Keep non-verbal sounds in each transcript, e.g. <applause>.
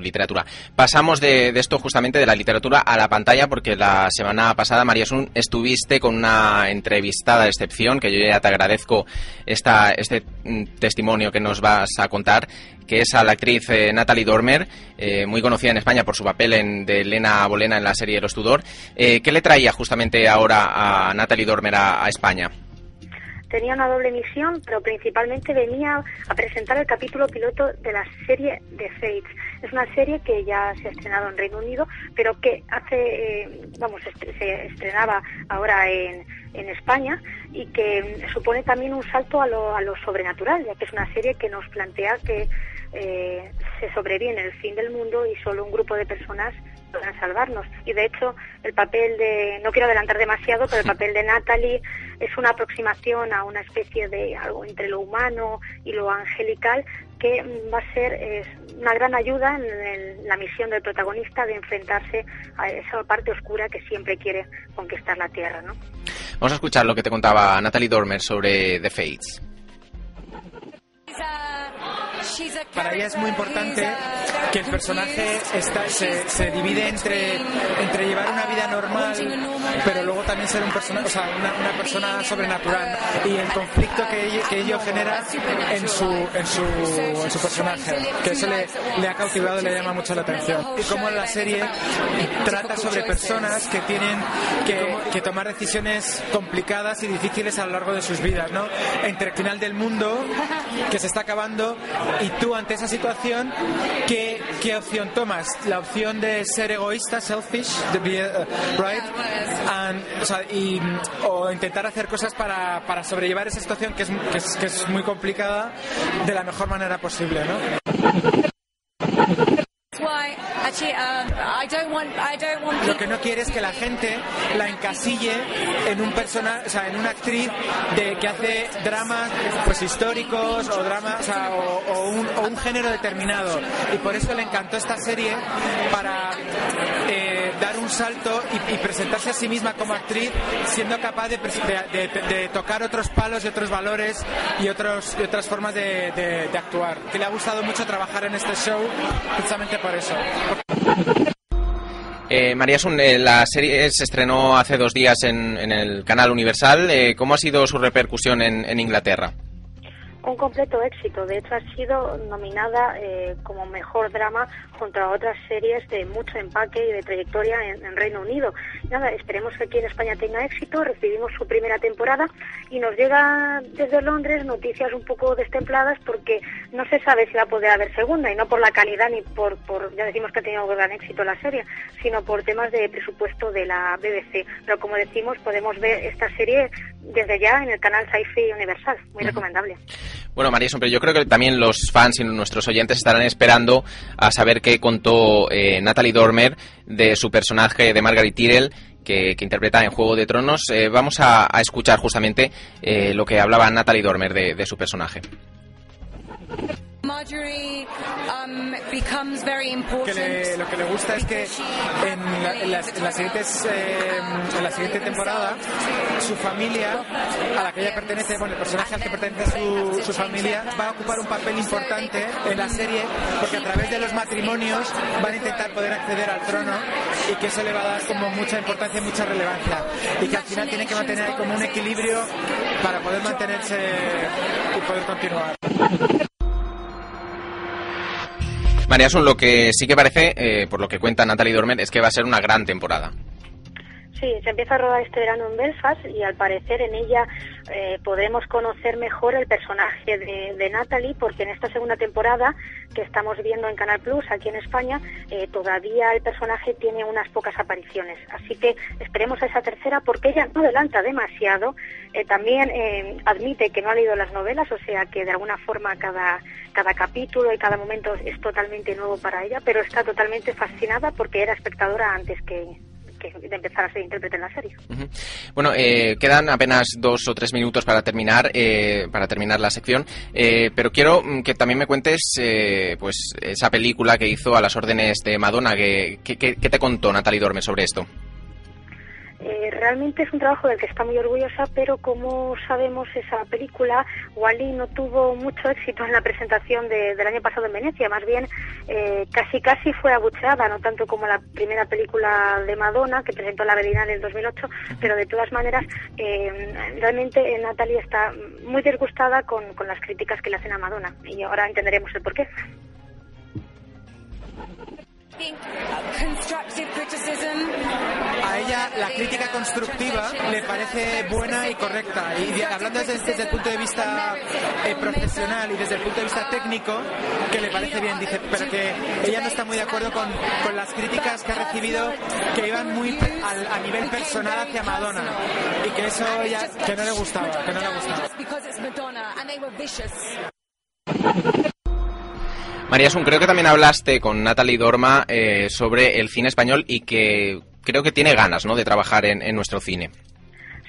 literatura. Pasamos de, esto justamente de la literatura a la pantalla porque la semana pasada, María Sun, estuviste con una entrevistada de excepción, que yo ya te agradezco esta, este mm, testimonio que nos vas a contar, que es a la actriz eh, Natalie Dormer, eh, muy conocida en España por su papel en, de Elena Bolena en la serie Los Tudor. Eh, ¿Qué le traía justamente ahora a Natalie Dormer a España? Tenía una doble misión, pero principalmente venía a presentar el capítulo piloto de la serie The Fates. Es una serie que ya se ha estrenado en Reino Unido, pero que hace, eh, vamos, se estrenaba ahora en, en España y que supone también un salto a lo, a lo sobrenatural, ya que es una serie que nos plantea que eh, se sobreviene el fin del mundo y solo un grupo de personas podrán salvarnos. Y de hecho, el papel de, no quiero adelantar demasiado, pero el papel de Natalie es una aproximación a una especie de algo entre lo humano y lo angelical que va a ser eh, una gran ayuda en, el, la misión del protagonista de enfrentarse a esa parte oscura que siempre quiere conquistar la Tierra. ¿no? Vamos a escuchar lo que te contaba Natalie Dormer sobre The Fates. Para ella es muy importante que el personaje está, se, se, divide entre, entre llevar una normal, pero luego también ser un persona, o sea, una, una, persona sobrenatural y el conflicto que ello, que ello genera en su, en, su, en su personaje, que eso le, le ha cautivado y le llama mucho la atención. Y como la serie trata sobre personas que tienen que, que tomar decisiones complicadas y difíciles a lo largo de sus vidas, ¿no? Entre el final del mundo, que se está acabando, y tú ante esa situación, ¿qué, qué opción tomas? La opción de ser egoísta, selfish, de uh, right? And, o, sea, y, o intentar hacer cosas para, para sobrellevar esa situación que es, que, es, que es muy complicada de la mejor manera posible, ¿no? Lo que no quiere es que la gente la encasille en un personaje, o sea, en una actriz de que hace dramas pues históricos o dramas, o, sea, o, o, un, o, un, género determinado. Y por eso le encantó esta serie para eh, salto y, presentarse a sí misma como actriz, siendo capaz de, tocar otros palos y otros valores y, otros, y otras formas de, actuar. Que le ha gustado mucho trabajar en este show precisamente por eso. Eh, María Sun, eh, la serie se estrenó hace dos días en, el canal Universal. Eh, ¿Cómo ha sido su repercusión en Inglaterra? Un completo éxito. De hecho, ha sido nominada eh, como mejor drama junto a otras series de mucho empaque y de trayectoria en, en, Reino Unido. Nada, esperemos que aquí en España tenga éxito. Recibimos su primera temporada y nos llega desde Londres noticias un poco destempladas porque no se sabe si va a poder haber segunda y no por la calidad ni por, por ya decimos que ha tenido gran éxito la serie, sino por temas de presupuesto de la BBC. Pero como decimos, podemos ver esta serie desde ya en el canal Sci-Fi Universal. Muy uh -huh. recomendable. Bueno, María yo creo que también los fans y nuestros oyentes estarán esperando a saber qué contó eh, Natalie Dormer de su personaje de Margaret Tyrell que, interpreta en Juego de Tronos. Eh, vamos a, escuchar justamente eh, lo que hablaba Natalie Dormer de su personaje. Marjorie um, becomes very important. Que le, lo que le gusta es que en la, en las, en las siguientes, eh, en la siguiente temporada su familia, a la que ella pertenece, bueno, el personaje al que pertenece su, su familia, va a ocupar un papel importante en la serie porque a través de los matrimonios van a intentar poder acceder al trono y que eso le va a dar como mucha importancia y mucha relevancia y que al final tiene que mantener como un equilibrio para poder mantenerse y poder continuar. María Sun, lo que sí que parece, eh, por lo que cuenta Natalie Dormer, es que va a ser una gran temporada. Sí, se empieza a rodar este verano en Belfast y al parecer en ella eh, podremos conocer mejor el personaje de, Natalie porque en esta segunda temporada que estamos viendo en Canal Plus aquí en España eh, todavía el personaje tiene unas pocas apariciones. Así que esperemos a esa tercera porque ella no adelanta demasiado. Eh, también eh, admite que no ha leído las novelas, o sea que de alguna forma cada, cada capítulo y cada momento es totalmente nuevo para ella, pero está totalmente fascinada porque era espectadora antes que, de empezar a ser intérprete en la serie. Bueno, eh, quedan apenas dos o tres minutos para terminar eh, para terminar la sección, eh, pero quiero mm, que también me cuentes eh, pues esa película que hizo a las órdenes de Madonna. ¿Qué, qué te contó Natalie Dorme sobre esto? Eh, realmente es un trabajo del que está muy orgullosa, pero como sabemos, esa película, Wally no tuvo mucho éxito en la presentación de, del año pasado en Venecia, más bien eh, casi casi fue abucheada, no tanto como la primera película de Madonna, que presentó la Berlinale en el 2008, pero de todas maneras, eh, realmente Natalie está muy disgustada con, con las críticas que le hacen a Madonna, y ahora entenderemos el porqué. A ella la crítica constructiva le parece buena y correcta. Y hablando desde, desde el punto de vista eh, profesional y desde el punto de vista técnico, que le parece bien, dice, pero que ella no está muy de acuerdo con, con las críticas que ha recibido que iban muy al, a nivel personal hacia Madonna. Y que eso ya, que no le gustaba, que no le gustaba. María Sun, creo que también hablaste con Natalie Dorma eh, sobre el cine español y que creo que tiene ganas ¿no? de trabajar en, en nuestro cine.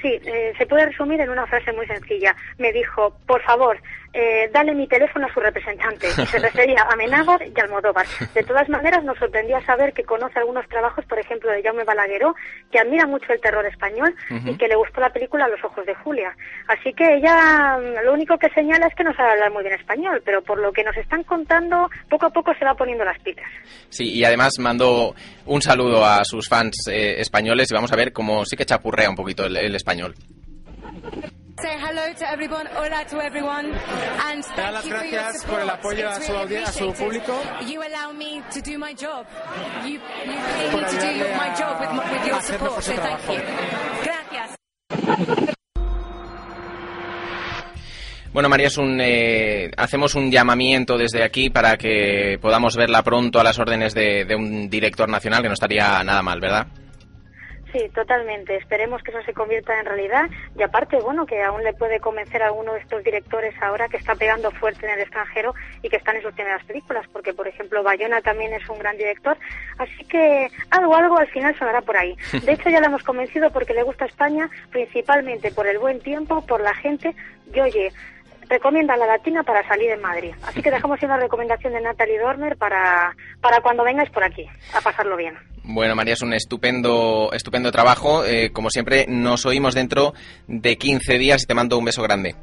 Sí, eh, se puede resumir en una frase muy sencilla. Me dijo, por favor, eh, dale mi teléfono a su representante. Y se refería a Menábar y Almodóvar. De todas maneras, nos sorprendía saber que conoce algunos trabajos, por ejemplo, de Jaume Balagueró, que admira mucho el terror español uh -huh. y que le gustó la película Los ojos de Julia. Así que ella lo único que señala es que no sabe hablar muy bien español, pero por lo que nos están contando, poco a poco se va poniendo las pilas. Sí, y además mando un saludo a sus fans eh, españoles y vamos a ver cómo sí que chapurrea un poquito el, el español. Say hello to everyone, hola to everyone, and thank las you for your gracias por support. el apoyo a su, really audi- a su público. You allow me to do my job. You, you pay Por me to do your- my job with, with your support, su so thank you. Gracias. Bueno, María, es un, eh, hacemos un llamamiento desde aquí para que podamos verla pronto a las órdenes de, de un director nacional, que no estaría nada mal, ¿verdad? Sí, totalmente. Esperemos que eso se convierta en realidad. Y aparte, bueno, que aún le puede convencer a alguno de estos directores ahora que está pegando fuerte en el extranjero y que están en sus primeras películas, porque, por ejemplo, Bayona también es un gran director. Así que algo, algo al final sonará por ahí. <laughs> De hecho, ya la hemos convencido porque le gusta España, principalmente por el buen tiempo, por la gente. Y oye, recomienda la latina para salir en Madrid. Así que dejamos una recomendación de Natalie Dormer para, para cuando vengáis por aquí, a pasarlo bien. Bueno, María, es un estupendo, estupendo trabajo. Eh, como siempre, nos oímos dentro de 15 días y te mando un beso grande.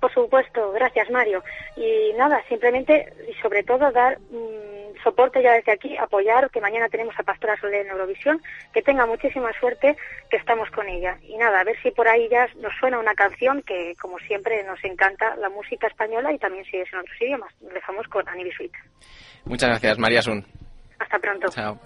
Por supuesto, gracias Mario. Y nada, simplemente y sobre todo dar mmm, soporte ya desde aquí, apoyar que mañana tenemos a Pastora Soler en Eurovisión, que tenga muchísima suerte, que estamos con ella. Y nada, a ver si por ahí ya nos suena una canción que, como siempre, nos encanta la música española y también si es en otros idiomas. Nos dejamos con Annie Sweet. Muchas gracias, María Sun. Hasta pronto. Chao.